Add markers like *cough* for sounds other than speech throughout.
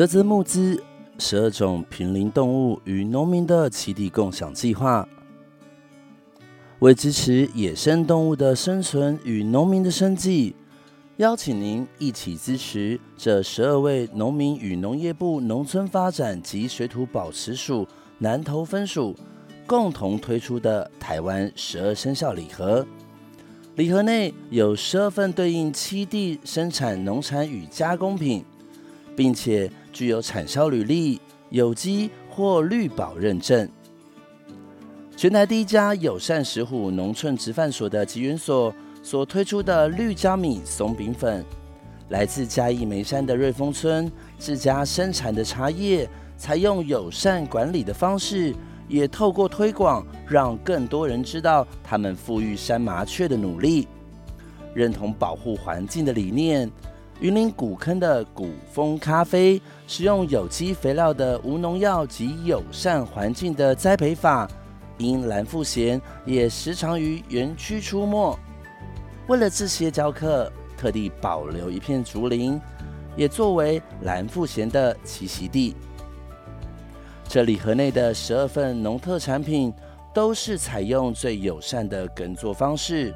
啧啧募资十二种濒临动物与农民的栖地共享计划，为支持野生动物的生存与农民的生计。邀请您一起支持这十二位农民与农业部农村发展及水土保持署南投分署共同推出的台湾十二生肖礼盒。礼盒内有十二份对应栖地生产农产与加工品，并且具有产销履历、有机或绿保认证。全台第一家友善石虎农村直贩所的集云所。所推出的绿胶米松饼粉，来自嘉义梅山的瑞丰村自家生产的茶叶，采用友善管理的方式，也透过推广，让更多人知道他们富裕山麻雀的努力，认同保护环境的理念。云林古坑的古风咖啡，使用有机肥料的无农药及友善环境的栽培法，因蓝腹鷴也时常于园区出没。为了这些教课，特地保留一片竹林，也作为蓝腹鷴的栖息地。这礼盒内的十二份农特产品，都是采用最友善的耕作方式，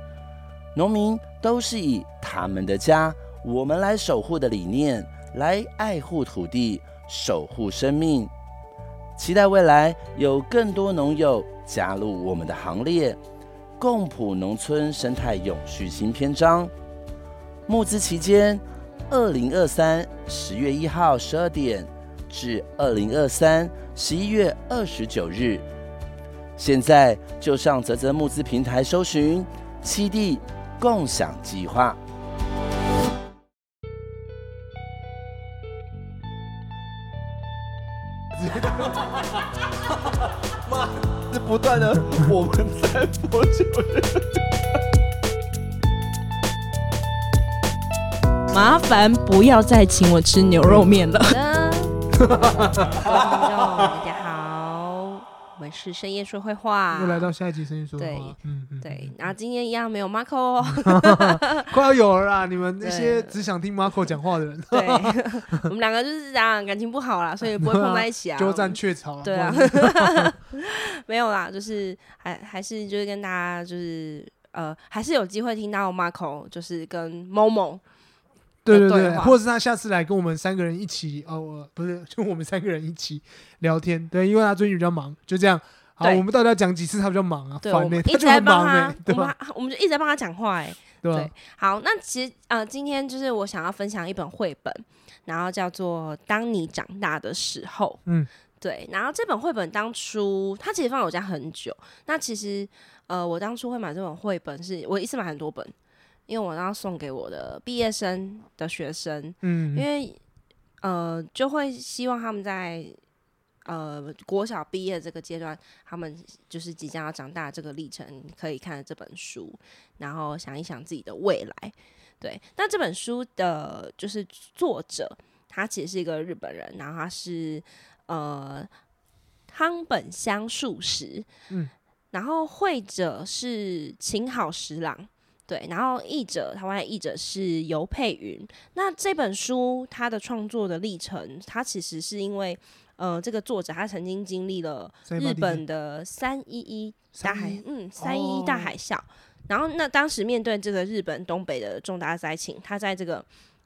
农民都是以他们的家，我们来守护的理念，来爱护土地，守护生命。期待未来有更多农友加入我们的行列。共谱农村生态永续新篇章。募资期间，二零二三十月一号十二点至二零二三十一月二十九日。现在就上泽泽募资平台搜寻“七地共享计划”。不断的，我们在播酒。麻烦不要再请我吃牛肉面了。*laughs* 是深夜说会话，又来到下一集深夜说会话。对，嗯嗯，对。然后今天一样没有 Marco 哦 *laughs* *laughs* 快要有了啦！你们那些只想听 Marco 讲话的人，对，*laughs* 我们两个就是这样，感情不好啦，所以不会碰在一起啊，鸠占鹊巢。对啊。没有啦，就是还还是就是跟大家就是呃，还是有机会听到 Marco 就是跟 Momo 对对对，或者是他下次来跟我们三个人一起哦，*laughs* 不是就我们三个人一起聊天，对，因为他最近比较忙，就这样。好，我们到底要讲几次他比较忙啊？对，烦欸、他就很忙欸、对吧？我们我们就一直在帮他讲话哎、欸，对，对。好，那其实呃，今天就是我想要分享一本绘本，然后叫做《当你长大的时候》。嗯。对，然后这本绘本当初它其实放在我家很久。那其实呃，我当初会买这本绘本是，是我一次买很多本，因为我要送给我的毕业生的学生，嗯，因为呃，就会希望他们在呃国小毕业这个阶段，他们就是即将要长大这个历程，可以看这本书，然后想一想自己的未来。对，那这本书的就是作者，他其实是一个日本人，然后他是。呃，汤本乡树实，嗯，然后绘者是晴好十郎，对，然后译者台湾的译者是尤佩云。那这本书它的创作的历程，它其实是因为，呃，这个作者他曾经经历了日本的三一一大海，嗯，三一一大海啸，哦，然后那当时面对这个日本东北的重大灾情，他在这个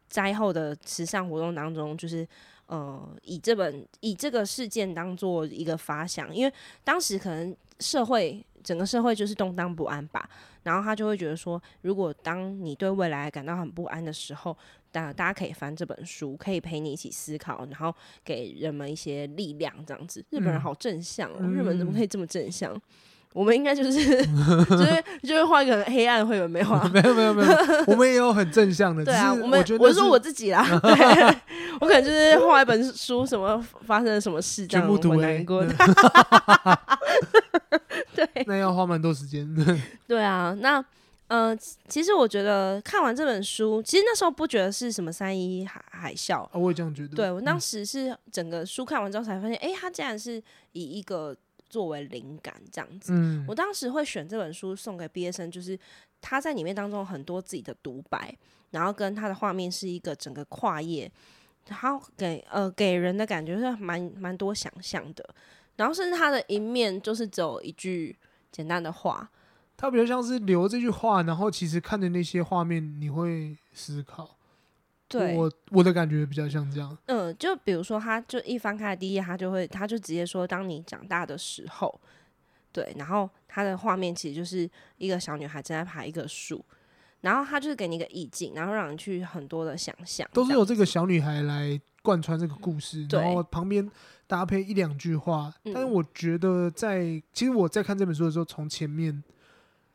灾后的慈善活动当中，就是。呃，以这本以这个事件当做一个发想，因为当时可能社会整个社会就是动荡不安吧，然后他就会觉得说，如果当你对未来感到很不安的时候，大大家可以翻这本书，可以陪你一起思考，然后给人们一些力量，这样子。日本人好正向哦，嗯、日本人怎么可以这么正向？我们应该就是 *laughs* 就是就是画一个很黑暗的绘本，*laughs* 没有啊？没有没有没有，*laughs* 我们也有很正向的。对啊，我们我是说我自己啦，对我可能就是画一本书，什么发生了什么事，这样我难过的。对，那要花蛮多时间。对啊，那。呃，其实我觉得看完这本书，其实那时候不觉得是什么三一海海啸，啊，我也这样觉得。对，我当时是整个书看完之后才发现，哎、嗯，它竟然是以一个作为灵感这样子。嗯，我当时会选这本书送给毕业生，就是他在里面当中很多自己的独白，然后跟他的画面是一个整个跨页，然后给呃给人的感觉是蛮蛮多想象的，然后甚至他的一面就是只有一句简单的话。它比较像是留这句话，然后其实看着那些画面，你会思考。对，我我的感觉比较像这样。嗯，就比如说，他就一翻开第一页，他就会，他就直接说：“当你长大的时候。”对，然后他的画面其实就是一个小女孩正在爬一个树，然后他就是给你一个意境，然后让你去很多的想象。都是由这个小女孩来贯穿这个故事，嗯、然后旁边搭配一两句话。但是我觉得在，在其实我在看这本书的时候，从前面。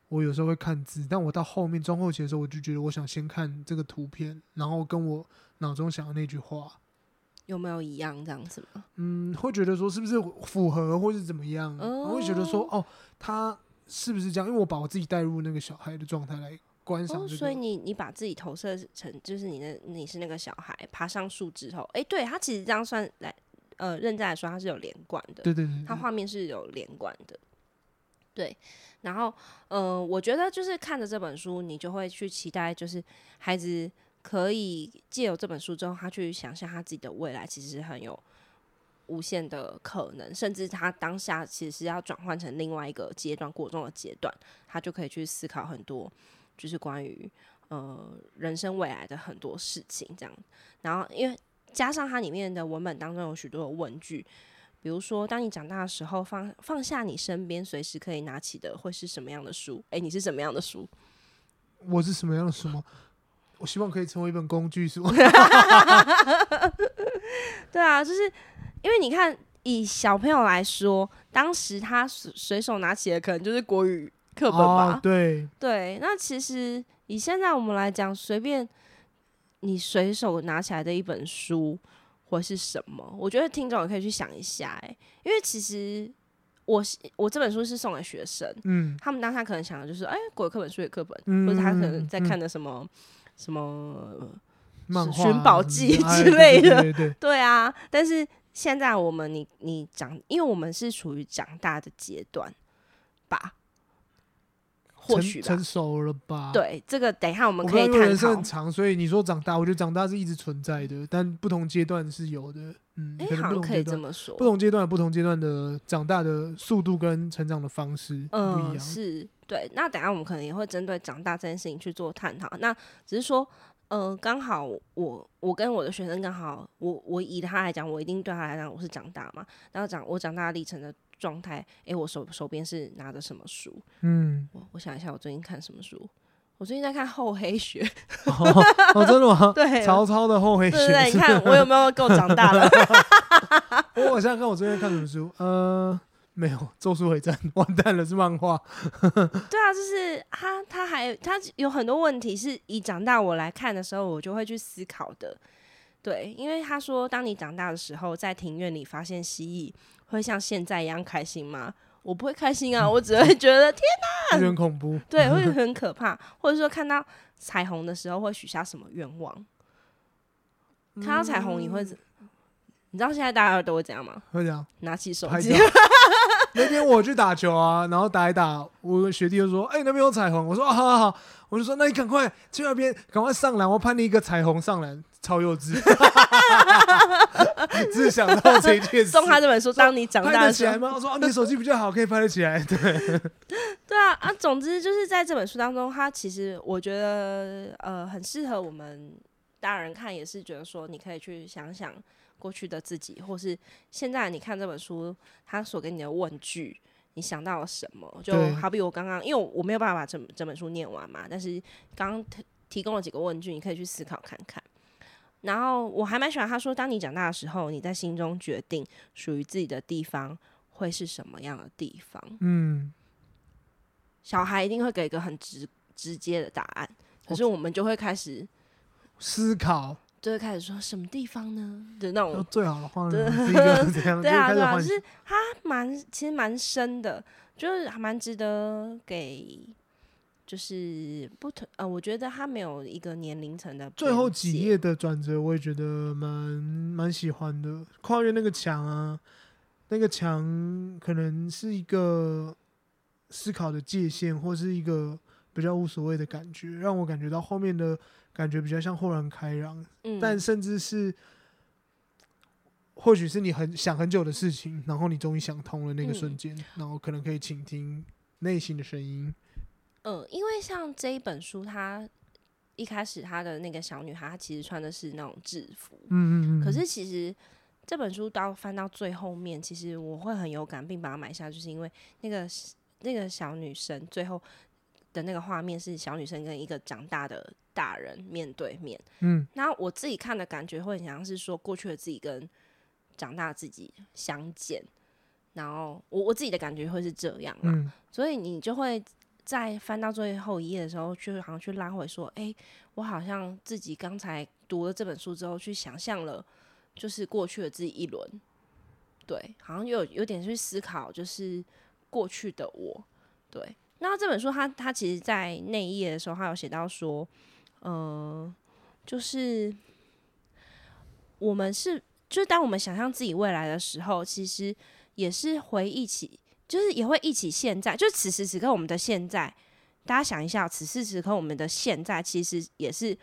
我有时候会看字，但我到后面中后期的时候，我就觉得我想先看这个图片，然后跟我脑中想的那句话有没有一样这样子吗？嗯，会觉得说是不是符合，或是怎么样？我、哦、会觉得说哦，他是不是这样？因为我把我自己带入那个小孩的状态来哦。所以你你把自己投射成就是你的你是那个小孩爬上树之后，哎、欸，对他其实这样算来呃认真来说，他是有连贯的。对对对，他画面是有连贯的。对，然后，呃，我觉得就是看着这本书，你就会去期待，就是孩子可以借由这本书之后，他去想象他自己的未来，其实很有无限的可能，甚至他当下其实是要转换成另外一个阶段，过中的阶段，他就可以去思考很多，就是关于呃人生未来的很多事情这样。然后，因为加上它里面的文本当中有许多的问句。比如说，当你长大的时候，放放下你身边随时可以拿起的会是什么样的书？哎，你是什么样的书？我是什么样的书吗？我希望可以成为一本工具书。*laughs* 对啊，就是因为你看，以小朋友来说，当时他随随手拿起的可能就是国语课本吧？哦、对对，那其实以现在我们来讲，随便你随手拿起来的一本书。或是什么？我觉得听众也可以去想一下，哎，因为其实我我这本书是送给学生，嗯，他们当下可能想的就是，哎，国语课本、数学课本，嗯、或者他可能在看的什么、嗯、什么《寻宝记》之类的，对，对，对，对啊。但是现在我们，你你长，因为我们是处于长大的阶段吧。或许成熟了吧？对，这个等一下我们可以探讨。人生很长，所以你说长大，我觉得长大是一直存在的，但不同阶段是有的。嗯，欸、可能不同阶段可以这么说，不同阶段有不同阶段的长大的速度跟成长的方式不一样。嗯、是对。那等一下我们可能也会针对长大这件事情去做探讨。那只是说，呃，刚好我我跟我的学生刚好，我我以他来讲，我一定对他来讲我是长大嘛。然后长我长大历程的。状态，哎、欸，我手手边是拿的什么书？嗯，我我想一下，我最近看什么书？我最近在看《厚黑学》*laughs* 哦。哦，真的吗？*laughs* 对，曹操的《厚黑学》。对，对，对，你看我有没有够长大了？*laughs* 我我想想看，我最近看什么书？呃，没有，《咒术回战》完蛋了，是漫画。对啊，就是他，他还他有很多问题是以长大我来看的时候，我就会去思考的。对，因为他说，当你长大的时候，在庭院里发现蜥蜴。会像现在一样开心吗？我不会开心啊，*laughs* 我只会觉得天哪，有点恐怖。对，会 *laughs* 很可怕。或者说看到彩虹的时候会许下什么愿望？看到彩虹你会怎？你知道现在大家都会怎样吗？会怎样？拿起手机。*laughs* *laughs* 那天我去打球啊，然后打一打，我学弟就说：“哎，那边有彩虹。”我说：“啊，好好好。”我就说：“那你赶快去那边，赶快上篮，我判你一个彩虹上篮。”超幼稚，*laughs* 只是想到这一件事。送他这本书，当你长大起来吗？我说，啊，你手机比较好，可以拍得起来。对，对啊啊！总之就是在这本书当中，他其实我觉得呃很适合我们大人看，也是觉得说你可以去想想过去的自己，或是现在你看这本书，他所给你的问句，你想到了什么？就好比我刚刚，因为我没有办法把整整本书念完嘛，但是刚刚提提供了几个问句，你可以去思考看看。然后我还蛮喜欢他说，当你长大的时候，你在心中决定属于自己的地方会是什么样的地方。嗯，小孩一定会给一个很直直接的答案，可是我们就会开始思考，就会开始说什么地方呢的那种最好的话，*laughs* 对啊，对啊，就是他蛮其实蛮深的，就是还蛮值得给。就是不同呃，我觉得他没有一个年龄层的。最后几页的转折，我也觉得蛮蛮喜欢的。跨越那个墙啊，那个墙可能是一个思考的界限，或是一个比较无所谓的感觉，让我感觉到后面的感觉比较像豁然开朗。嗯，但甚至是或许是你很想很久的事情，然后你终于想通了那个瞬间，嗯，然后可能可以倾听内心的声音。嗯，因为像这一本书，它一开始它的那个小女孩，她其实穿的是那种制服。嗯嗯嗯。可是其实这本书到翻到最后面，其实我会很有感，并把它买下，就是因为那个那个小女生最后的那个画面是小女生跟一个长大的大人面对面。嗯。那我自己看的感觉会很像是说，过去的自己跟长大的自己相见。然后我我自己的感觉会是这样啊。嗯。所以你就会。在翻到最后一页的时候，就好像去拉回说：“哎、欸，我好像自己刚才读了这本书之后，去想象了，就是过去的自己一轮，对，好像有有点去思考，就是过去的我。对，那这本书它它其实，在那一页的时候，它有写到说，嗯、呃，就是我们是，就是当我们想象自己未来的时候，其实也是回忆起。”就是也会忆起现在，就此时此刻我们的现在，大家想一下，此时此刻我们的现在其实也是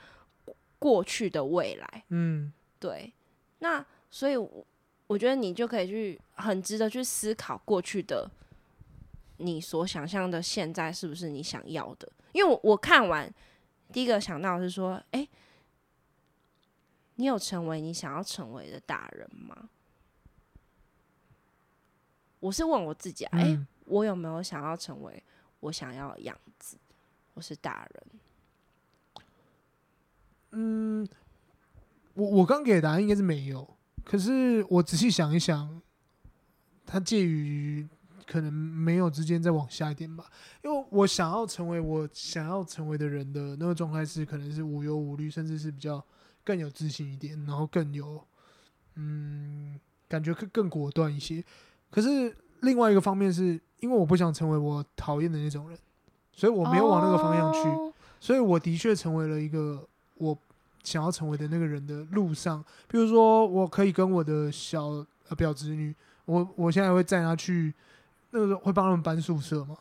过去的未来。嗯，对。那所以我觉得你就可以去很值得去思考过去的你所想象的现在是不是你想要的？因为我我看完第一个想到是说，哎，你有成为你想要成为的大人吗？我是问我自己啊，哎、嗯欸，我有没有想要成为我想要的样子？我是大人。嗯，我我刚给的答案应该是没有，可是我仔细想一想，它介于可能没有之间再往下一点吧。因为我想要成为我想要成为的人的那个状态是，可能是无忧无虑，甚至是比较更有自信一点，然后更有嗯，感觉更更果断一些。可是另外一个方面是，因为我不想成为我讨厌的那种人，所以我没有往那个方向去。Oh. 所以我的确成为了一个我想要成为的那个人的路上。比如说，我可以跟我的小呃表侄女，我我现在会载她去，那个时候会帮他们搬宿舍吗。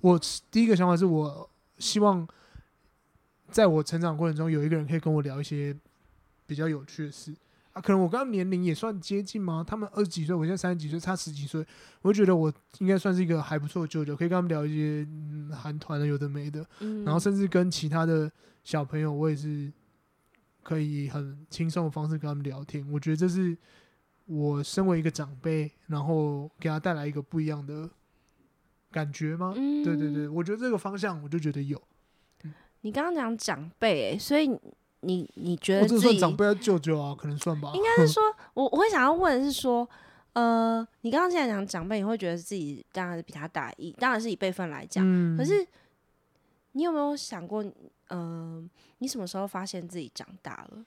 我第一个想法是我希望，在我成长过程中有一个人可以跟我聊一些比较有趣的事啊。可能我跟他们年龄也算接近吗？他们二十几岁，我现在三十几岁，差十几岁，我就觉得我应该算是一个还不错的舅舅，可以跟他们聊一些嗯韩团的有的没的，嗯，然后甚至跟其他的小朋友，我也是可以很轻松的方式跟他们聊天。我觉得这是我身为一个长辈，然后给他带来一个不一样的感觉吗？嗯，对对对，我觉得这个方向我就觉得有。你刚刚讲长辈，欸，所以。你你觉得自己算长辈还是舅舅啊？可能算吧。应该是说，我我会想要问的是说，呃，你刚刚现在讲长辈，你会觉得自己当然是比他大一，当然是以辈分来讲。嗯。可是你有没有想过，嗯、呃，你什么时候发现自己长大了？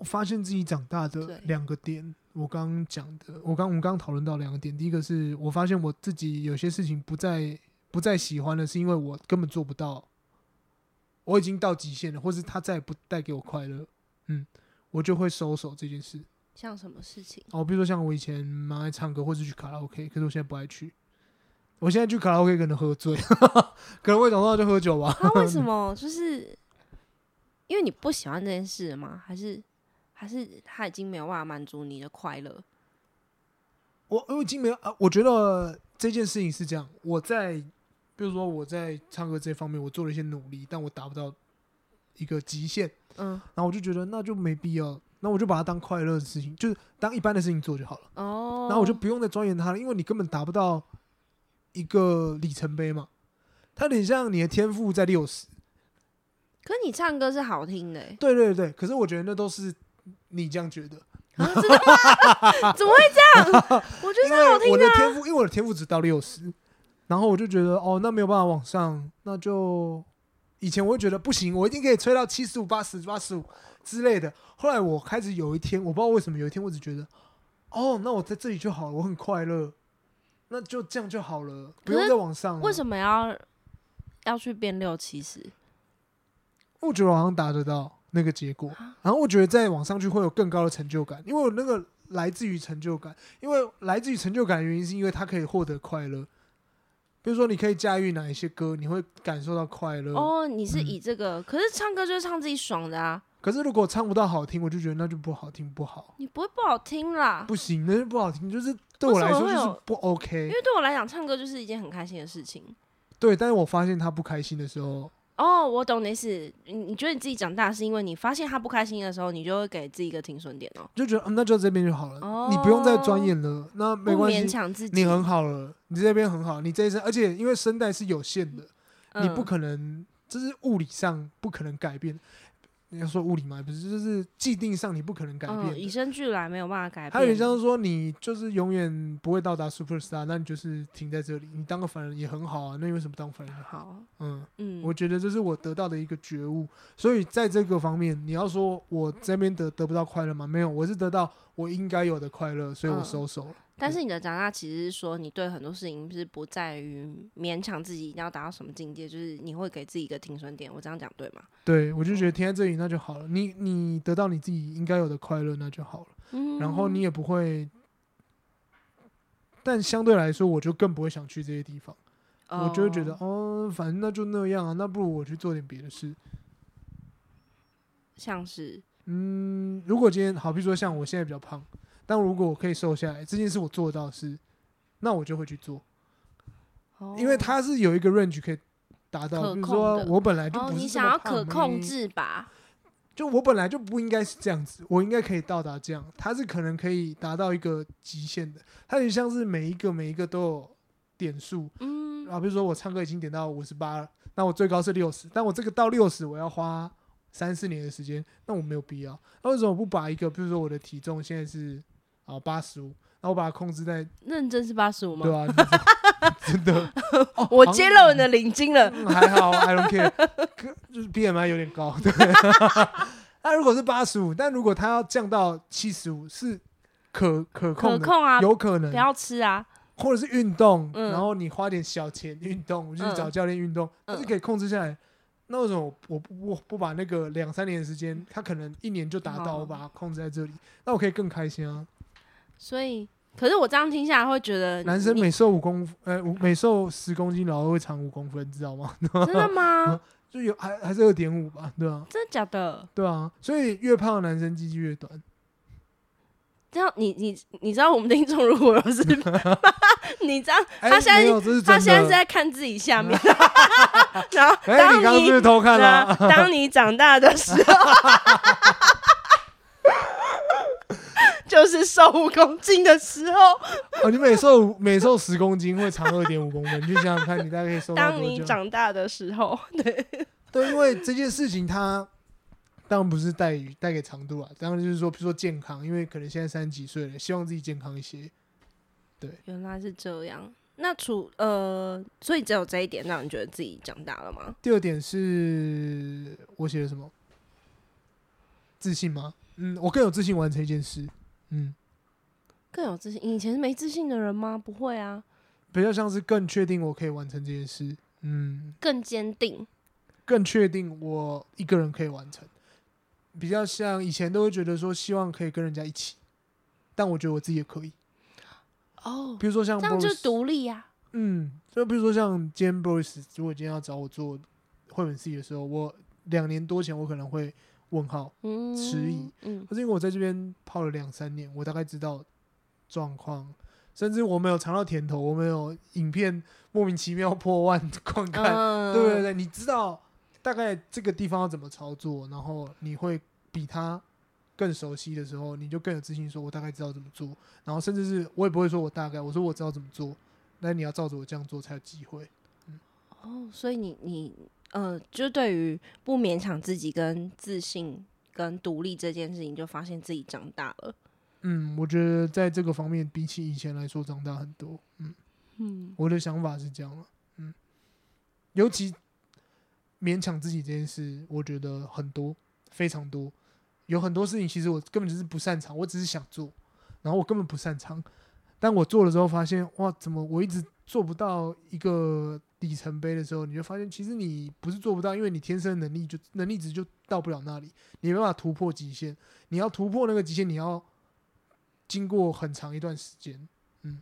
我发现自己长大的两个点，我刚刚讲的，我刚我们刚刚讨论到两个点。第一个是我发现我自己有些事情不再不再喜欢了，是因为我根本做不到。我已经到极限了，或是他再也不带给我快乐，嗯，我就会收手这件事。像什么事情？哦，比如说像我以前蛮爱唱歌，或是去卡拉 OK，可是我现在不爱去。我现在去卡拉 OK 可能喝醉，*laughs* 可能会早上就喝酒吧。他为什么？*laughs* 就是因为你不喜欢这件事吗？还是还是他已经没有办法满足你的快乐？我我已经没有啊。我觉得这件事情是这样，我在。比如说我在唱歌这方面，我做了一些努力，但我达不到一个极限，嗯，然后我就觉得那就没必要，那我就把它当快乐的事情，就是当一般的事情做就好了。哦，然后我就不用再钻研它了，因为你根本达不到一个里程碑嘛。它有点像你的天赋在六十，可你唱歌是好听的欸。对对对，可是我觉得那都是你这样觉得。啊，真的吗？*laughs* 怎么会这样？*laughs* 我觉得是好听的啊。因为我的天赋，因为我的天赋只到六十。然后我就觉得哦，那没有办法往上，那就以前我会觉得不行，我一定可以吹到七十五、八十、八十五之类的。后来我开始有一天，我不知道为什么，有一天我只觉得，哦，那我在这里就好了，我很快乐，那就这样就好了，不用再往上。为什么要要去变六七十？我觉得我好像达得到那个结果，然后我觉得再往上去会有更高的成就感，因为我那个来自于成就感，因为来自于成就感的原因是因为它可以获得快乐。比如说，你可以驾驭哪一些歌，你会感受到快乐。哦，你是以这个，嗯、可是唱歌就是唱自己爽的啊。可是如果唱不到好听，我就觉得那就不好听，不好。你不会不好听啦？不行，那就不好听，就是对我来说就是不 OK。因为对我来讲，唱歌就是一件很开心的事情。对，但是我发现他不开心的时候。哦，我懂你意思。你你觉得你自己长大是因为你发现他不开心的时候，你就会给自己一个停损点哦，就觉得、嗯、那就这边就好了，哦、你不用再钻研了，那没关系，勉强自己，你很好了，你这边很好，你这一生，而且因为声带是有限的，嗯、你不可能，这是物理上不可能改变。你要说物理嘛，不是，就是既定上你不可能改变，嗯，以生俱来没有办法改变。还有点像是说，你就是永远不会到达 super star，那你就是停在这里，你当个凡人也很好啊。那你为什么当凡人好？嗯嗯，我觉得这是我得到的一个觉悟。所以在这个方面，你要说我这边得得不到快乐吗？没有，我是得到我应该有的快乐，所以我收手了。嗯但是你的长大其实是说，你对很多事情是不在于勉强自己一定要达到什么境界，就是你会给自己一个停损点。我这样讲对吗？对，我就觉得停在这里那就好了。你你得到你自己应该有的快乐那就好了。嗯，然后你也不会，但相对来说，我就更不会想去这些地方。哦，我就会觉得哦，反正那就那样啊，那不如我去做点别的事。像是，嗯，如果今天好，比如说像我现在比较胖。但如果我可以瘦下来，这件事我做得到是，那我就会去做，哦、因为它是有一个 range 可以达到，比如说我本来就不是、哦、你想要可控制吧？就我本来就不应该是这样子，我应该可以到达这样，它是可能可以达到一个极限的，它就像是每一个每一个都有点数，嗯，啊，比如说我唱歌已经点到五十八了，那我最高是六十，但我这个到六十我要花三四年的时间，那我没有必要，那为什么不把一个，比如说我的体重现在是。哦，八十五，那我把它控制在认真是八十五吗？对啊，*laughs* 真的，我揭露你的领巾了。还好，I don't care，就是 BMI 有点高。对，*laughs* 那如果是八十五，但如果它要降到七十五，是可可控的，可控啊，有可能不要吃啊，或者是运动，然后你花点小钱运动，我就去找教练运动，它是可以控制下来。那为什么我我不把那个两三年的时间，他可能一年就达到，我把它控制在这里，那我可以更开心啊。所以，可是我这样听下来会觉得，男生每瘦五公，呃，每瘦十公斤，然后会长五公分，知道吗？*laughs* 真的吗？*laughs* 就有还还是二点五吧，对啊。真的假的？对啊，所以越胖的男生鸡鸡越短。这样，你你你知道我们的听众如果是，*laughs* 你知道他现在他现在是在看自己下面，然后当你偷看了？当你长大的时候。就是瘦五公斤的时候，哦，你每瘦每瘦十公斤会长二点五公分，你就想想看，你大概可以瘦到？当你长大的时候，对对，因为这件事情它当然不是带带给长度啊，当然就是说，比如说健康，因为可能现在三十几岁了，希望自己健康一些。对，原来是这样。那除呃，所以只有这一点让你觉得自己长大了吗？第二点是我写的什么？自信吗？嗯，我更有自信完成一件事。嗯，更有自信。以前是没自信的人吗？不会啊，比较像是更确定我可以完成这件事。嗯，更坚定，更确定我一个人可以完成。比较像以前都会觉得说希望可以跟人家一起，但我觉得我自己也可以。哦，比如说像这样就是独立呀。嗯，就比如说像今天 Boris 如果今天要找我做绘本 C 的时候，我两年多前我可能会。问号，迟疑，嗯，可是因为我在这边泡了两三年，我大概知道状况，甚至我没有尝到甜头，我没有影片莫名其妙破万观看，嗯、对对对，你知道大概这个地方要怎么操作，然后你会比他更熟悉的时候，你就更有自信，说我大概知道怎么做，然后甚至是我也不会说我大概，我说我知道怎么做，那你要照着我这样做才有机会，嗯，哦，所以你你。呃，就对于不勉强自己、跟自信、跟独立这件事情，就发现自己长大了。嗯，我觉得在这个方面，比起以前来说，长大很多。嗯嗯，我的想法是这样，嗯，尤其勉强自己这件事，我觉得很多，非常多，有很多事情其实我根本就是不擅长，我只是想做，然后我根本不擅长，但我做了之后发现，哇，怎么我一直做不到一个里程碑的时候，你就发现其实你不是做不到，因为你天生能力就能力值就到不了那里，你没办法突破极限，你要突破那个极限，你要经过很长一段时间。嗯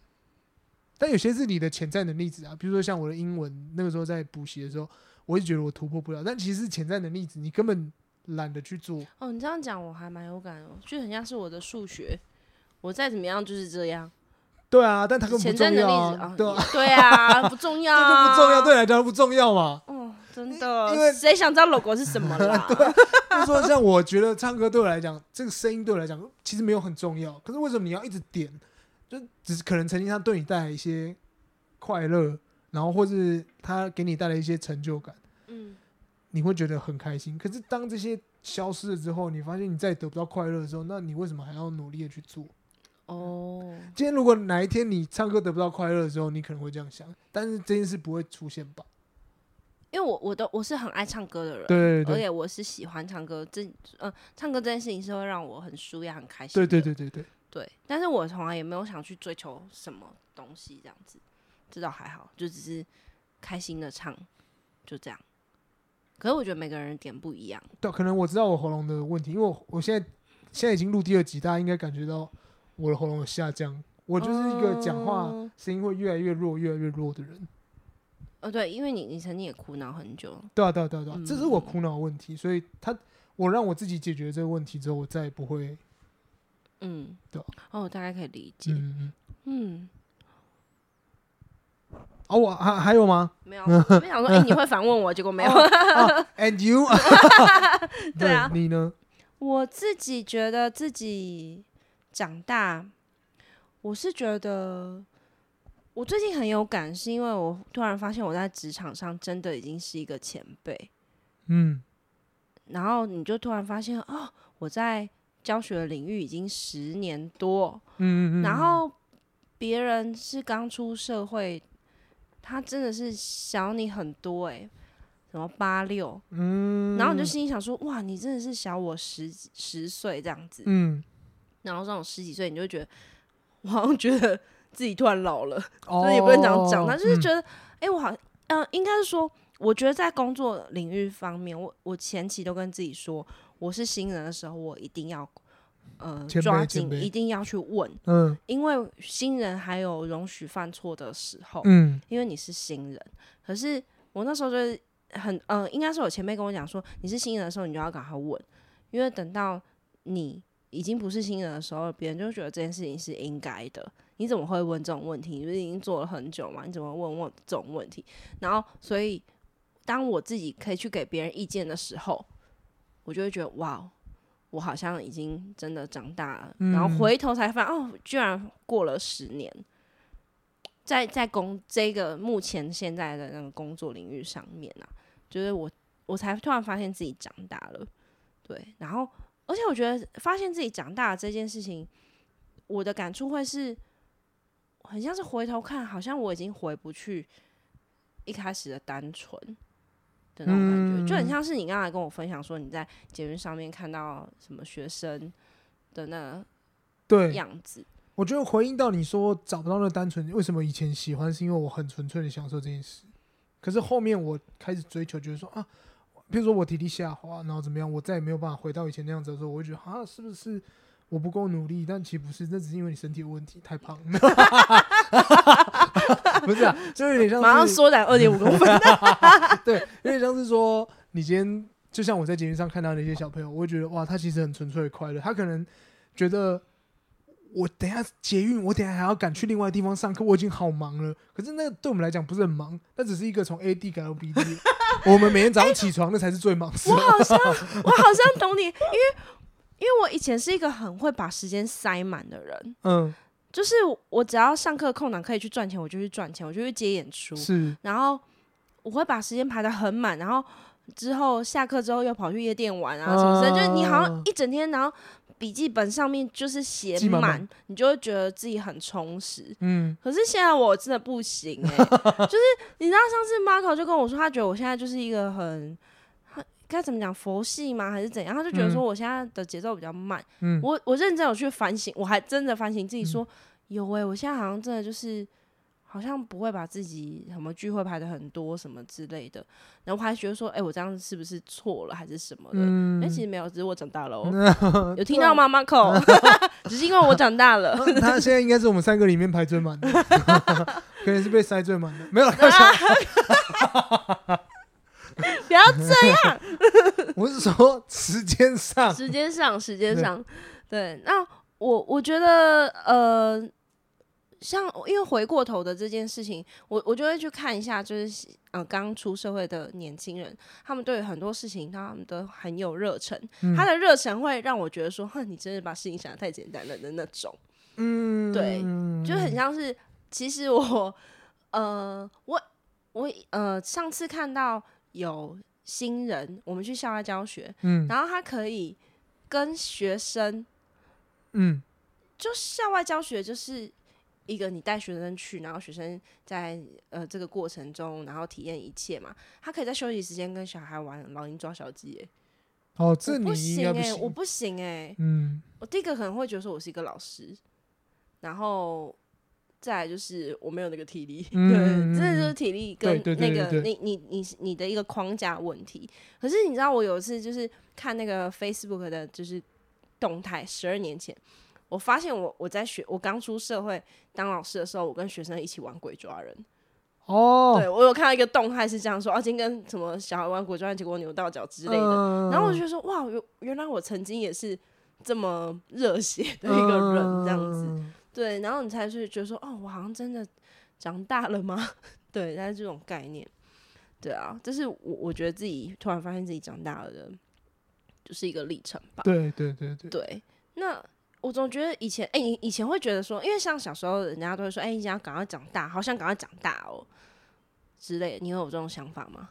但有些是你的潜在能力值啊，比如说像我的英文，那个时候在补习的时候，我就觉得我突破不了。但其实潜在能力值，你根本懒得去做。哦，你这样讲我还蛮有感的，就很像是我的数学，我再怎么样就是这样。对啊，但它根本不重要啊。对啊，对啊，*laughs* 不重要啊，这不重要，对来讲不重要嘛。哦，真的，因为谁想知道 logo 是什么啦？*laughs* 对，就是说像我觉得唱歌对我来讲，这个声音对我来讲其实没有很重要，可是为什么你要一直点？就只是可能曾经他对你带来一些快乐，然后或是他给你带来一些成就感，嗯，你会觉得很开心。可是当这些消失了之后，你发现你再也得不到快乐的时候，那你为什么还要努力的去做？哦，今天如果哪一天你唱歌得不到快乐的时候，你可能会这样想，但是这件事不会出现吧？因为我我都我是很爱唱歌的人，对，对，对，而且我是喜欢唱歌，这呃唱歌这件事情是会让我很舒压、很开心。对对对对对。对，但是我从来也没有想去追求什么东西，这样子，这倒还好，就只是开心的唱，就这样。可是我觉得每个人点不一样。对，可能我知道我喉咙的问题，因为我我现在现在已经录第二集，大家应该感觉到我的喉咙下降。我就是一个讲话声音会越来越弱、越来越弱的人。呃，对，因为你你曾经也苦恼很久。对啊，对啊，对啊，对啊，这是我苦恼的问题，所以他我让我自己解决这个问题之后，我再也不会。嗯，对，哦，我大概可以理解。嗯。哦，我还还有吗？没有，没想说，哎，你会反问我，结果没有。And you？*laughs* 对啊，你呢？我自己觉得自己长大，我是觉得我最近很有感，是因为我突然发现我在职场上真的已经是一个前辈。嗯。然后你就突然发现，哦，我在。教学领域已经十年多，嗯，然后别人是刚出社会，他真的是小你很多哎，什么八六，嗯，然后你就心里想说，哇，你真的是小我十十岁这样子，嗯，然后这种十几岁，你就会觉得，我好像觉得自己突然老了，所以也不能讲长大，就是觉得，哎，我好，嗯，应该是说，我觉得在工作领域方面，我我前期都跟自己说。我是新人的时候，我一定要呃抓紧，一定要去问，嗯，因为新人还有容许犯错的时候，嗯，因为你是新人。可是我那时候就是很呃，应该是我前辈跟我讲说，你是新人的时候，你就要赶快问，因为等到你已经不是新人的时候，别人就觉得这件事情是应该的。你怎么会问这种问题？你不是已经做了很久嘛？你怎么问问这种问题？然后，所以当我自己可以去给别人意见的时候。我就会觉得哇，我好像已经真的长大了。嗯、然后回头才发现，哦，居然过了十年，在在工这个目前现在的那个工作领域上面啊，就是我我才突然发现自己长大了。对，然后而且我觉得发现自己长大这件事情，我的感触会是，很像是回头看，好像我已经回不去一开始的单纯。的那种感觉，嗯、就很像是你刚才跟我分享说，你在节目上面看到什么学生的那对样子。我觉得回应到你说找不到那单纯，为什么以前喜欢，是因为我很纯粹的享受这件事。可是后面我开始追求，觉得说啊，比如说我体力下滑，然后怎么样，我再也没有办法回到以前那样子的时候，我会觉得啊，是不是我不够努力？但其实不是，那只是因为你身体有问题，太胖。*laughs* 不是啊，就有点像马上缩短二点五公分。*laughs* 对，有点像是说，你今天就像我在节目上看到那些小朋友，我会觉得哇，他其实很纯粹的快乐。他可能觉得我等下捷运，我等下还要赶去另外地方上课，我已经好忙了。可是那个对我们来讲不是很忙，那只是一个从 A 地赶到 B D。*laughs* 我们每天早上起床，那才是最忙的。我好像我好像懂你，因为因为我以前是一个很会把时间塞满的人。嗯。就是我只要上课空档可以去赚钱，我就去赚钱，我就去接演出。是，然后我会把时间排的很满，然后之后下课之后又跑去夜店玩啊什么的。就是你好像一整天，然后笔记本上面就是写满，你就会觉得自己很充实。嗯，可是现在我真的不行哎、欸，*laughs* 就是你知道上次 Marco 就跟我说，他觉得我现在就是一个很。该怎么讲佛系吗？还是怎样？他就觉得说我现在的节奏比较慢。嗯，我我认真有去反省，我还真的反省自己说，说、嗯、有诶、欸，我现在好像真的就是好像不会把自己什么聚会排的很多什么之类的。然后我还觉得说，哎、欸，我这样是不是错了还是什么的？嗯，哎、欸，其实没有，只是我长大了、喔。嗯、有 *laughs* 听到吗，Marco？*laughs* *laughs* 只是因为我长大了。他现在应该是我们三个里面排最满的，可能是被塞最满的。没有，开玩笑。不要这样！我是说时间上，时间上，时间上，对，对。那我我觉得，呃，像因为回过头的这件事情，我我就会去看一下，就是呃，刚出社会的年轻人，他们对很多事情，他们都很有热忱。嗯、他的热忱会让我觉得说，哼，你真是把事情想的太简单了的那种。嗯，对，就很像是，其实我，呃，我我呃，上次看到。有新人，我们去校外教学，嗯，然后他可以跟学生，嗯，就校外教学就是一个你带学生去，然后学生在呃这个过程中，然后体验一切嘛。他可以在休息时间跟小孩玩老鹰抓小鸡，哎，哦，这你不行哎、欸，我不行哎、欸，嗯，我第一个可能会觉得说我是一个老师，然后。再来就是我没有那个体力，嗯、对，真的就是体力跟那个你你你你的一个框架问题。可是你知道，我有一次就是看那个 Facebook 的，就是动态，十二年前，我发现我我在学，我刚出社会当老师的时候，我跟学生一起玩鬼抓人。哦，对，我有看到一个动态是这样说，啊，今天跟什么小孩玩鬼抓人，结果扭到脚之类的。嗯、然后我就说，哇，原原来我曾经也是这么热血的一个人，这样子。嗯对，然后你才是觉得说，哦，我好像真的长大了吗？*laughs* 对，但是这种概念，对啊，这是我我觉得自己突然发现自己长大了的，就是一个历程吧。对对对对。对，那我总觉得以前，哎，你以前会觉得说，因为像小时候人家都会说，哎，你想要赶快长大，好想赶快长大哦之类的，你有这种想法吗？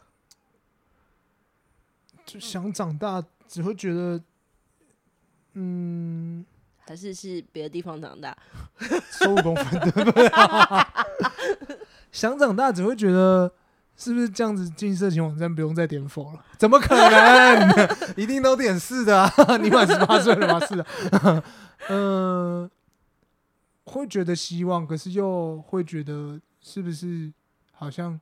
就想长大，只会觉得，嗯。还是是别的地方长大，瘦五公分对不对？*laughs* 想长大只会觉得是不是这样子进色情网站不用再点否了？怎么可能？*laughs* 一定都点是的！你满十八岁了吗？是的。*laughs* 嗯、会觉得希望，可是又会觉得是不是好像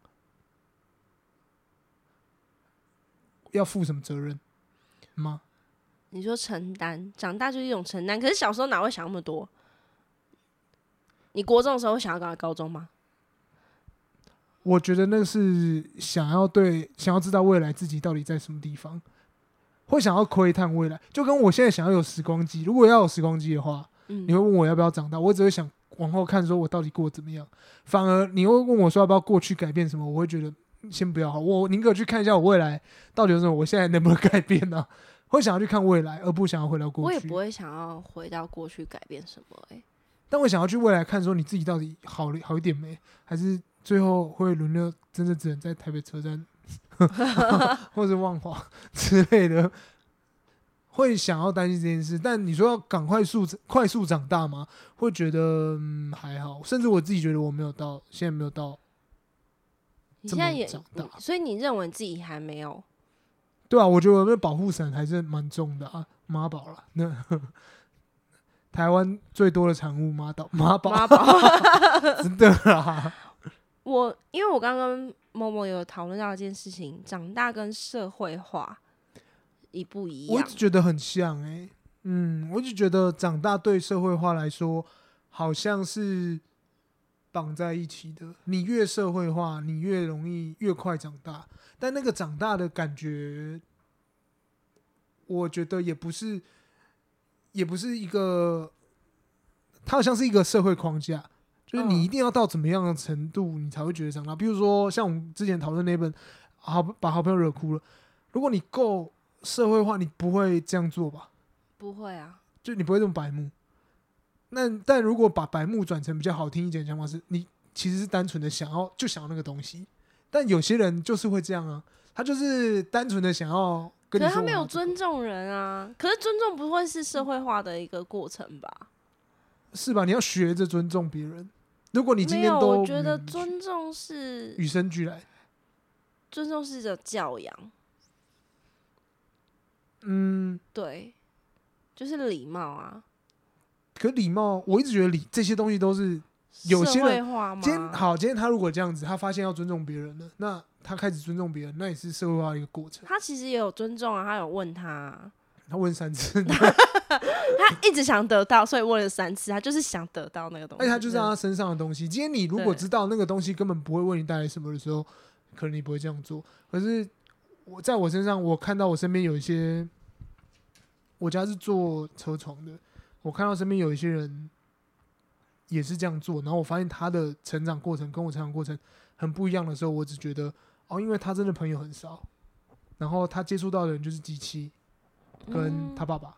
要负什么责任吗？你说承担，长大就是一种承担。可是小时候哪会想那么多？你国中的时候想要考高中吗？我觉得那是想要对，想要知道未来自己到底在什么地方，会想要窥探未来。就跟我现在想要有时光机，如果要有时光机的话，嗯，你会问我要不要长大？我只会想往后看，说我到底过得怎么样。反而你会问我说要不要过去改变什么？我会觉得先不要好，我宁可去看一下我未来到底有什么，我现在能不能改变呢？会想要去看未来，而不想要回到过去。我也不会想要回到过去改变什么、欸，但我想要去未来看，说你自己到底好好一点没？还是最后会轮流真的只能在台北车站，*laughs* 或者万华之类的？会想要担心这件事。但你说要赶快速快速长大吗？会觉得、嗯、还好，甚至我自己觉得我没有到，现在没有到。你现在也长大，所以你认为自己还没有？对啊，我觉得我的保护伞还是蛮重的啊，妈宝了。那 *laughs* 台湾最多的产物妈宝，妈宝，妈宝，*laughs* 真的啊。我因为我刚刚默默有讨论到一件事情，长大跟社会化一不一样？我一直觉得很像哎、欸，嗯，我就觉得长大对社会化来说好像是绑在一起的。你越社会化，你越容易越快长大。但那个长大的感觉，我觉得也不是，也不是一个，它好像是一个社会框架，就是你一定要到怎么样的程度，你才会觉得长大。比如说，像我们之前讨论那本好把好朋友惹哭了，如果你够社会化，你不会这样做吧？不会啊，就你不会这么白目。那但如果把白目转成比较好听一点的想法，是你其实是单纯的想要，就想要那个东西。但有些人就是会这样啊，他就是单纯的想要可是他没有尊重人啊，可是尊重不会是社会化的一个过程吧？是吧？你要学着尊重别人。如果你今天都，我觉得尊重是与生俱来，尊重是一种教养。嗯，对，就是礼貌啊。可礼貌，我一直觉得礼这些东西都是有些人。今天好，今天他如果这样子，他发现要尊重别人了，那他开始尊重别人，那也是社会化的一个过程。他其实也有尊重啊，他有问他、啊，他问三次，*laughs* *laughs* 他一直想得到，所以问了三次，他就是想得到那个东西。而且他就是他身上的东西。今天你如果知道那个东西根本不会为你带来什么的时候，可能你不会这样做。可是我在我身上，我看到我身边有一些，我家是做车床的。我看到身边有一些人也是这样做，然后我发现他的成长过程跟我成长过程很不一样的时候，我只觉得哦，因为他真的朋友很少，然后他接触到的人就是机器跟他爸爸，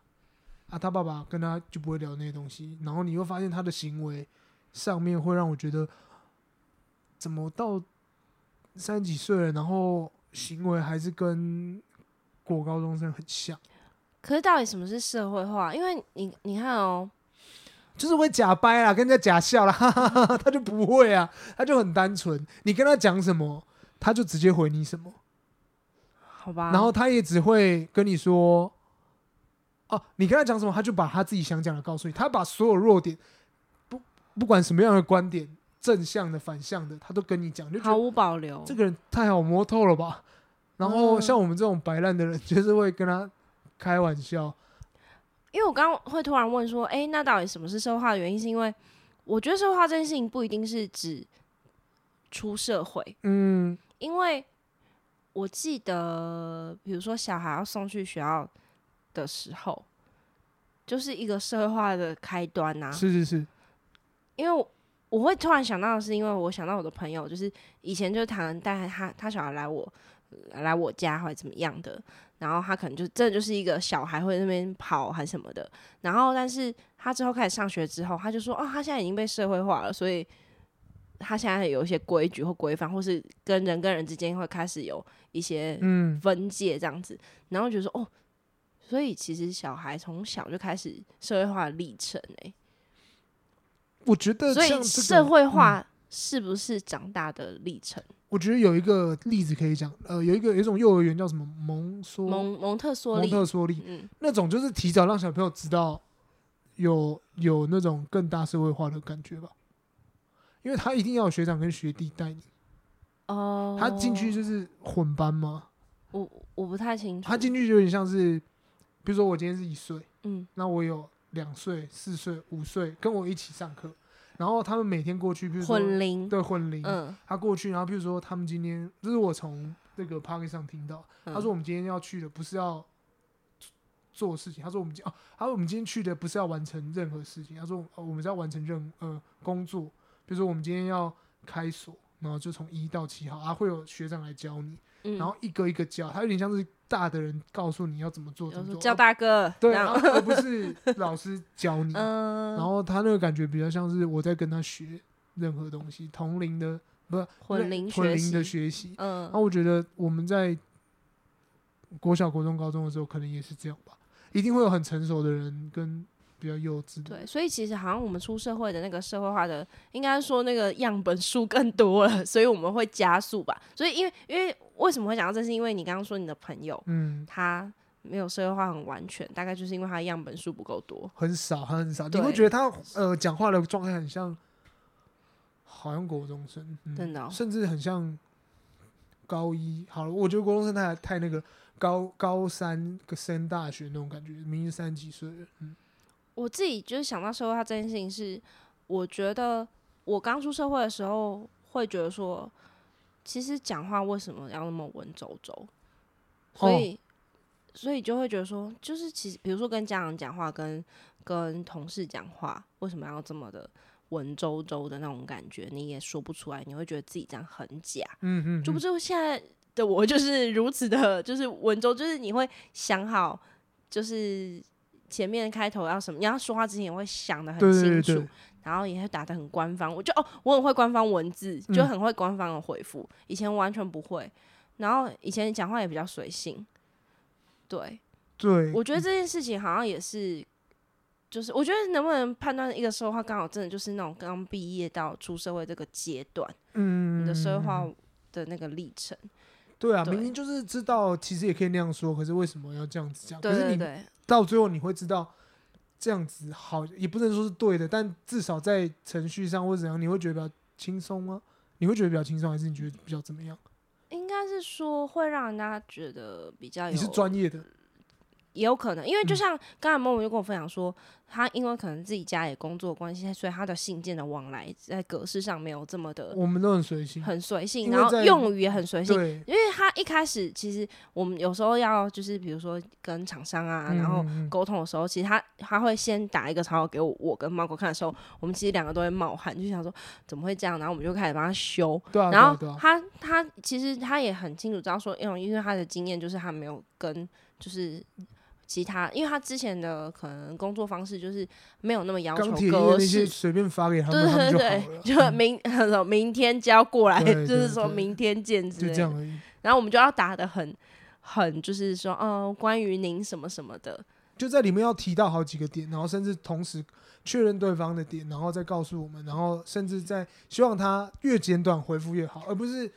啊，他爸爸跟他就不会聊那些东西，然后你会发现他的行为上面会让我觉得，怎么到三十几岁了，然后行为还是跟国高中生很像。可是到底什么是社会化？因为你你看哦，就是会假掰啦，跟人家假笑啦，哈哈哈哈，他就不会啊，他就很单纯。你跟他讲什么，他就直接回你什么，好吧？然后他也只会跟你说，哦，你跟他讲什么，他就把他自己想讲的告诉你。他把所有弱点，不不管什么样的观点，正向的、反向的，他都跟你讲，就毫无保留。这个人太好摸透了吧？然后像我们这种摆烂的人，就是会跟他。开玩笑，因为我刚刚会突然问说，哎、欸，那到底什么是社会化的原因？是因为我觉得社会化这件事情不一定是指出社会，嗯，因为我记得，比如说小孩要送去学校的时候，就是一个社会化的开端呐、啊。是是是，因为我，会突然想到的是，因为我想到我的朋友，就是以前就是谈带他他小孩来我来我家或者怎么样的。然后他可能就真的就是一个小孩会在那边跑还是什么的，然后但是他之后开始上学之后，他就说哦，他现在已经被社会化了，所以他现在有一些规矩或规范，或是跟人跟人之间会开始有一些分界这样子，嗯、然后觉得说哦，所以其实小孩从小就开始社会化的历程哎，我觉得、这个、所以社会化是不是长大的历程？我觉得有一个例子可以讲，呃，有一个有一种幼儿园叫什么蒙梭蒙蒙特梭利，蒙特梭利，嗯，那种就是提早让小朋友知道有有那种更大社会化的感觉吧，因为他一定要有学长跟学弟带你，哦，他进去就是混班吗？我我不太清楚，他进去就有点像是，比如说我今天是一岁，嗯，那我有两岁、四岁、五岁跟我一起上课。然后他们每天过去，比如说混龄，对混龄，嗯，他过去，然后比如说他们今天，这是我从那个 Podcast 上听到，嗯，他说我们今天要去的不是要做事情，他说我们今哦，他说我们今天去的不是要完成任何事情，他说我们是要完成任呃工作，比如说我们今天要开锁，然后就从一到七号，啊会有学长来教你。然后一个一个教，他有点像是大的人告诉你要怎么做，怎么做，叫大哥，对，而不是老师教你。*laughs* 然后他那个感觉比较像是我在跟他学任何东西，同龄的不是混龄混龄的学习。嗯，然后我觉得我们在国小、国中、高中的时候，可能也是这样吧，一定会有很成熟的人跟。比较幼稚，对，所以其实好像我们出社会的那个社会化的，应该说那个样本数更多了，所以我们会加速吧。所以因为因为为什么会讲到这，是因为你刚刚说你的朋友，嗯，他没有社会化很完全，大概就是因为他的样本数不够多，很少，很少。你会觉得他呃讲话的状态很像，好像国中生，嗯、真的、哦，甚至很像高一。好了，我觉得国中生太太那个高高三升大学那种感觉，明明三十几岁了，嗯。我自己就是想到社会化这件事情，是我觉得我刚出社会的时候会觉得说，其实讲话为什么要那么文绉绉？所以，哦、所以就会觉得说，就是其实比如说跟家长讲话，跟跟同事讲话，为什么要这么的文绉绉的那种感觉？你也说不出来，你会觉得自己这样很假。嗯嗯，就不就现在的我就是如此的，就是文绉，就是你会想好，就是。前面开头要什么？你要说话之前也会想得很清楚，对对对，然后也会打得很官方。我就哦，我很会官方文字，就很会官方的回复。嗯、以前完全不会，然后以前讲话也比较随性。对对，我觉得这件事情好像也是，就是我觉得能不能判断一个社会化，刚好真的就是那种刚毕业到出社会这个阶段，嗯，你的社会化的那个历程。对啊，对明明就是知道，其实也可以那样说，可是为什么要这样子讲？对对对，可是你到最后你会知道，这样子好，也不能说是对的，但至少在程序上或者怎样，你会觉得比较轻松吗？你会觉得比较轻松，还是你觉得比较怎么样？应该是说会让人家觉得比较有，你是专业的。也有可能，因为就像刚才默默就跟我分享说，他因为可能自己家里工作关系，所以他的信件的往来在格式上没有这么的，我们都很随性，很随性，然后用语也很随性。因为他一开始其实我们有时候要就是比如说跟厂商啊，然后沟通的时候，其实他他会先打一个草稿给我，我跟猫狗看的时候，我们其实两个都会冒汗，就想说怎么会这样，然后我们就开始帮他修。对啊，然后他他其实他也很清楚知道说，因为因为他的经验就是他没有跟就是。其他，因为他之前的可能工作方式就是没有那么要求格式，随便发给他们，对对 *laughs* 对，就，就明、嗯、明天交过来，就是说明天见之类这样而已。然后我们就要打的很很，就是说，哦，关于您什么什么的，就在里面要提到好几个点，然后甚至同时确认对方的点，然后再告诉我们，然后甚至在希望他越简短回复越好，而不是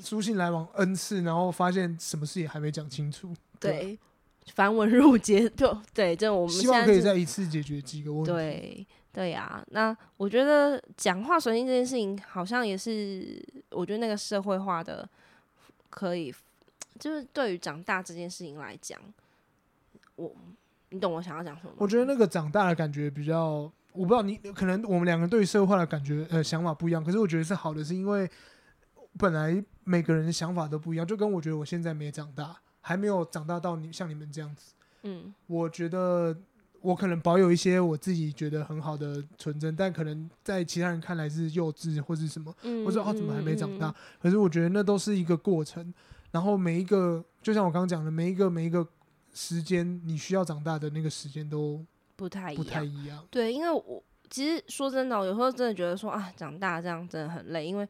书信来往 N 次，然后发现什么事也还没讲清楚，对。对繁文缛节，*laughs* 就对，就我们希望可以再一次解决几个问题。对对呀、啊，那我觉得讲话随性这件事情，好像也是我觉得那个社会化的，可以就是对于长大这件事情来讲，我你懂我想要讲什么？我觉得那个长大的感觉比较，我不知道你可能我们两个对于社会化的感觉呃想法不一样，可是我觉得是好的，是因为本来每个人的想法都不一样，就跟我觉得我现在没长大。还没有长大到你像你们这样子，嗯，我觉得我可能保有一些我自己觉得很好的纯真，但可能在其他人看来是幼稚或是什么，嗯、或者哦怎么还没长大？嗯、可是我觉得那都是一个过程，然后每一个就像我刚刚讲的，每一个每一个时间你需要长大的那个时间都不太不太一样。对，因为我其实说真的，有时候真的觉得说啊，长大这样真的很累，因为。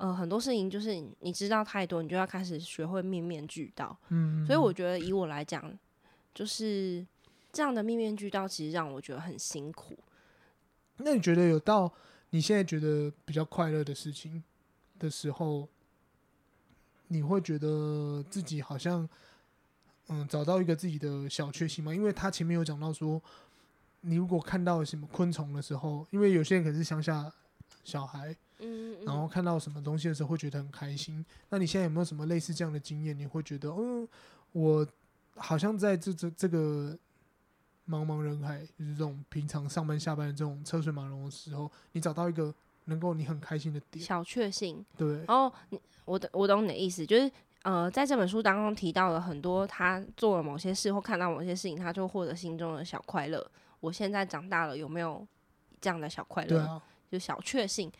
呃，很多事情就是你知道太多，你就要开始学会面面俱到。嗯，所以我觉得以我来讲，就是这样的面面俱到，其实让我觉得很辛苦。那你觉得有到你现在觉得比较快乐的事情的时候，你会觉得自己好像嗯找到一个自己的小确幸吗？因为他前面有讲到说，你如果看到什么昆虫的时候，因为有些人可是乡下小孩。嗯，然后看到什么东西的时候会觉得很开心。那你现在有没有什么类似这样的经验？你会觉得，嗯，我好像在这这这个茫茫人海，就是这种平常上班下班的这种车水马龙的时候，你找到一个能够你很开心的点，小确幸。对。哦，你我懂我懂你的意思，就是呃，在这本书当中提到了很多他做了某些事或看到某些事情，他就获得心中的小快乐。我现在长大了，有没有这样的小快乐？就小确幸。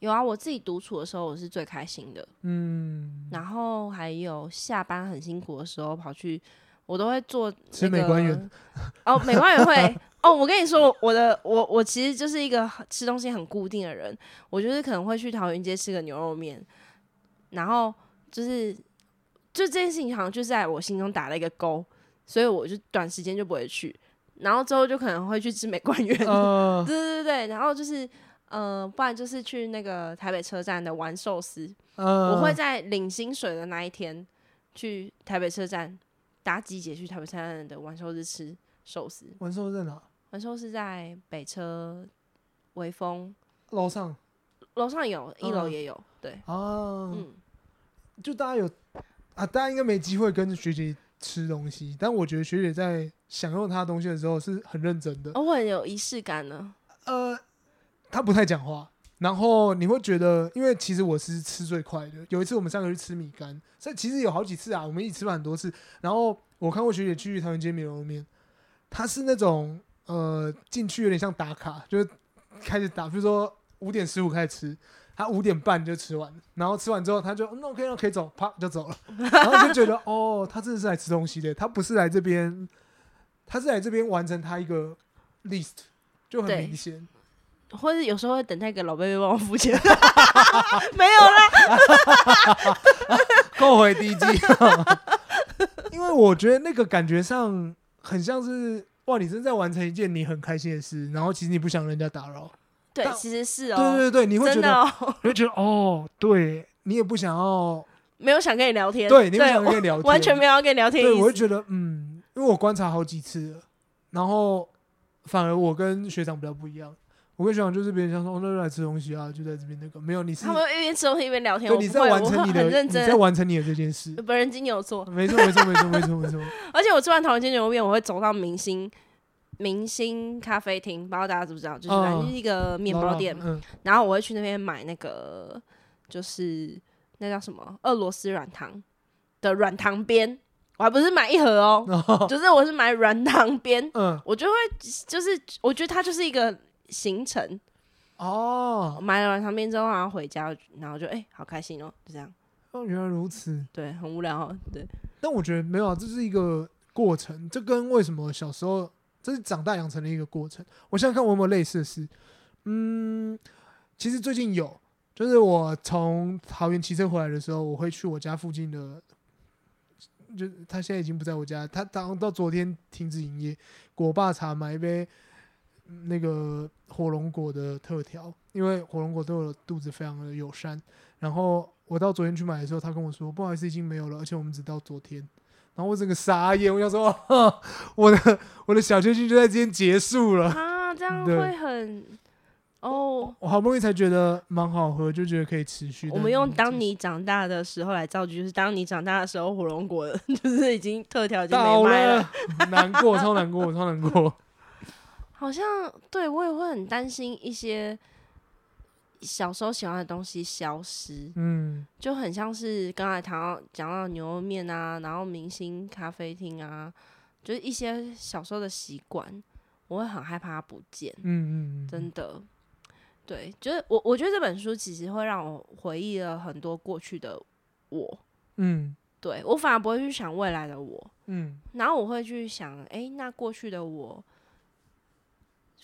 有啊，我自己独处的时候我是最开心的。嗯，然后还有下班很辛苦的时候跑去，我都会做那个。美官员哦，美官员会哦。我跟你说，我的我我其实就是一个吃东西很固定的人。我就是可能会去桃园街吃个牛肉面，然后就是就这件事情好像就在我心中打了一个勾，所以我就短时间就不会去。然后之后就可能会去吃美官员。呃、*laughs* 对对对，然后就是。呃，不然就是去那个台北车站的玩寿司。呃、我会在领薪水的那一天去台北车站搭机姐去台北车站的玩寿司吃寿司。玩寿司在哪？玩寿司在北车微风楼上，楼上有一楼也有。呃、对啊，嗯，就大家有啊，大家应该没机会跟学姐吃东西，但我觉得学姐在享用她东西的时候是很认真的。哦，我很有仪式感呢。呃。他不太讲话，然后你会觉得，因为其实我是吃最快的。有一次我们三个去吃米干，所以其实有好几次啊，我们一起吃饭很多次。然后我看过学姐去桃园街米牛肉面，他是那种呃进去有点像打卡，就是开始打，比如说五点十五开始吃，他五点半就吃完，然后吃完之后他就那 OK 那可以走，啪就走了，然后就觉得 *laughs* 哦，他真的是来吃东西的，他不是来这边，他是来这边完成他一个 list，就很明显。或者有时候会等那个老贝贝帮我付钱，*laughs* 没有啦，后悔低级。*laughs* 因为为我觉得那个感觉上很像是哇，你正在完成一件你很开心的事，然后其实你不想人家打扰。对，其实是哦。对对对，你会觉得，哦、你会觉得哦，对你也不想要，没有想跟你聊天，对，你不想跟你聊天，完全没有要跟你聊天。对，我会觉得嗯，因为我观察好几次了，然后反而我跟学长比较不一样。我跟学长就是别人想说，哦，那就来吃东西啊，就在这边那个没有，你是他们一边吃东西一边聊天。对，你在完成你的，你在完成你的这件事。本人金牛座，没错没错没错没错没错。*laughs* 而且我吃完桃园煎牛肉面，我会走到明星明星咖啡厅，不知道大家知不知道，就是反正是一个面包店，嗯，然后我会去那边买那个，就是那叫什么俄罗斯软糖的软糖边，我还不是买一盒哦，哦就是我是买软糖边，嗯，我就会就是我觉得它就是一个。行程哦，买了软糖面之后，然后回家，然后就哎、欸，好开心哦，就这样。哦，原来如此。对，很无聊。对，但我觉得没有啊，这是一个过程。这跟为什么小时候，这是长大养成的一个过程。我想想看，我有没有类似的事？嗯，其实最近有，就是我从桃园骑车回来的时候，我会去我家附近的，就他现在已经不在我家，他当到昨天停止营业，果霸茶买一杯。那个火龙果的特调，因为火龙果对我的肚子非常的友善。然后我到昨天去买的时候，他跟我说不好意思，已经没有了，而且我们只到昨天。然后我整个傻眼，我想说，我的我的小确幸就在今天结束了啊，这样会很哦。我好不容易才觉得蛮好喝，就觉得可以持续。我们用当你长大的时候来造句，就是当你长大的时候，火龙果 *laughs* 就是已经特调已经没了，难过，超难过，超难过。好像对我也会很担心一些小时候喜欢的东西消失，嗯，就很像是刚才谈到讲到牛肉面啊，然后明星咖啡厅啊，就是一些小时候的习惯，我会很害怕它不见，嗯嗯，嗯，真的，对，就是我我觉得这本书其实会让我回忆了很多过去的我，嗯，对我反而不会去想未来的我，嗯，然后我会去想，哎、欸，那过去的我。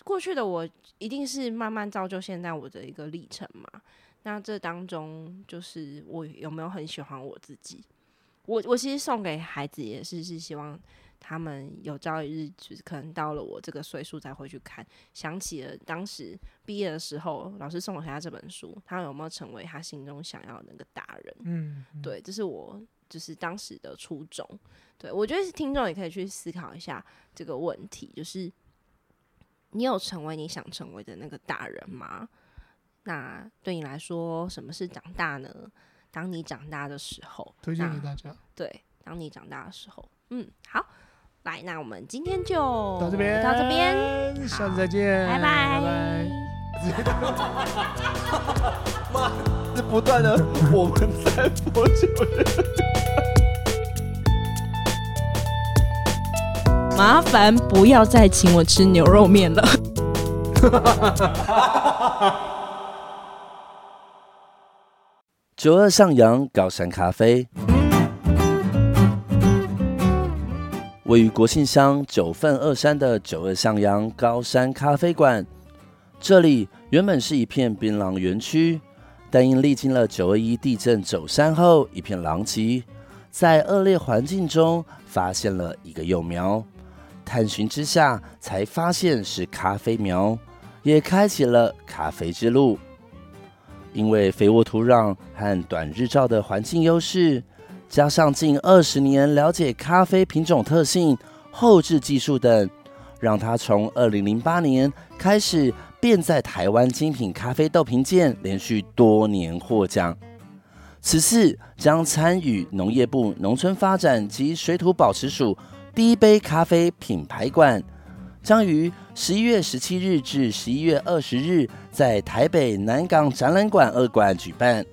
过去的我一定是慢慢造就现在我的一个历程嘛？那这当中就是我有没有很喜欢我自己？我我其实送给孩子也是是希望他们有朝一日就是可能到了我这个岁数才会去看，想起了当时毕业的时候老师送给他这本书，他有没有成为他心中想要的那个大人？嗯，嗯，对，这是我就是当时的初衷。对，我觉得听众也可以去思考一下这个问题，就是。你有成为你想成为的那个大人吗？那对你来说，什么是长大呢？当你长大的时候，推荐给大家。对，当你长大的时候，嗯，好，来，那我们今天就到这边，到这边，下次再见，拜拜，拜拜。*laughs* 妈，这不断的，我们在播酒。麻烦不要再请我吃牛肉面了。*laughs* 九二向阳高山咖啡，位于国姓乡九份二山的九二向阳高山咖啡馆，这里原本是一片槟榔园区，但因历经了九二一地震走山后一片狼藉，在恶劣环境中发现了一个幼苗。探寻之下，才发现是咖啡苗，也开启了咖啡之路。因为肥沃土壤和短日照的环境优势，加上近二十年了解咖啡品种特性、后制技术等，让他从二零零八年开始便在台湾精品咖啡豆评鉴连续多年获奖。此次将参与农业部农村发展及水土保持署。第一杯咖啡品牌馆将于十一月十七日至十一月二十日在台北南港展览馆二馆举办。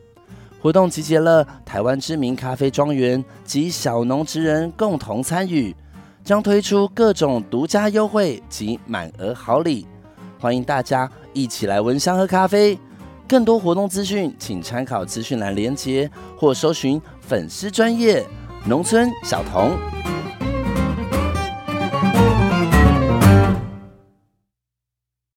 活动集结了台湾知名咖啡庄园及小农职人共同参与，将推出各种独家优惠及满额好礼，欢迎大家一起来闻香喝咖啡。更多活动资讯，请参考资讯栏连接或搜寻粉丝专业农村小童。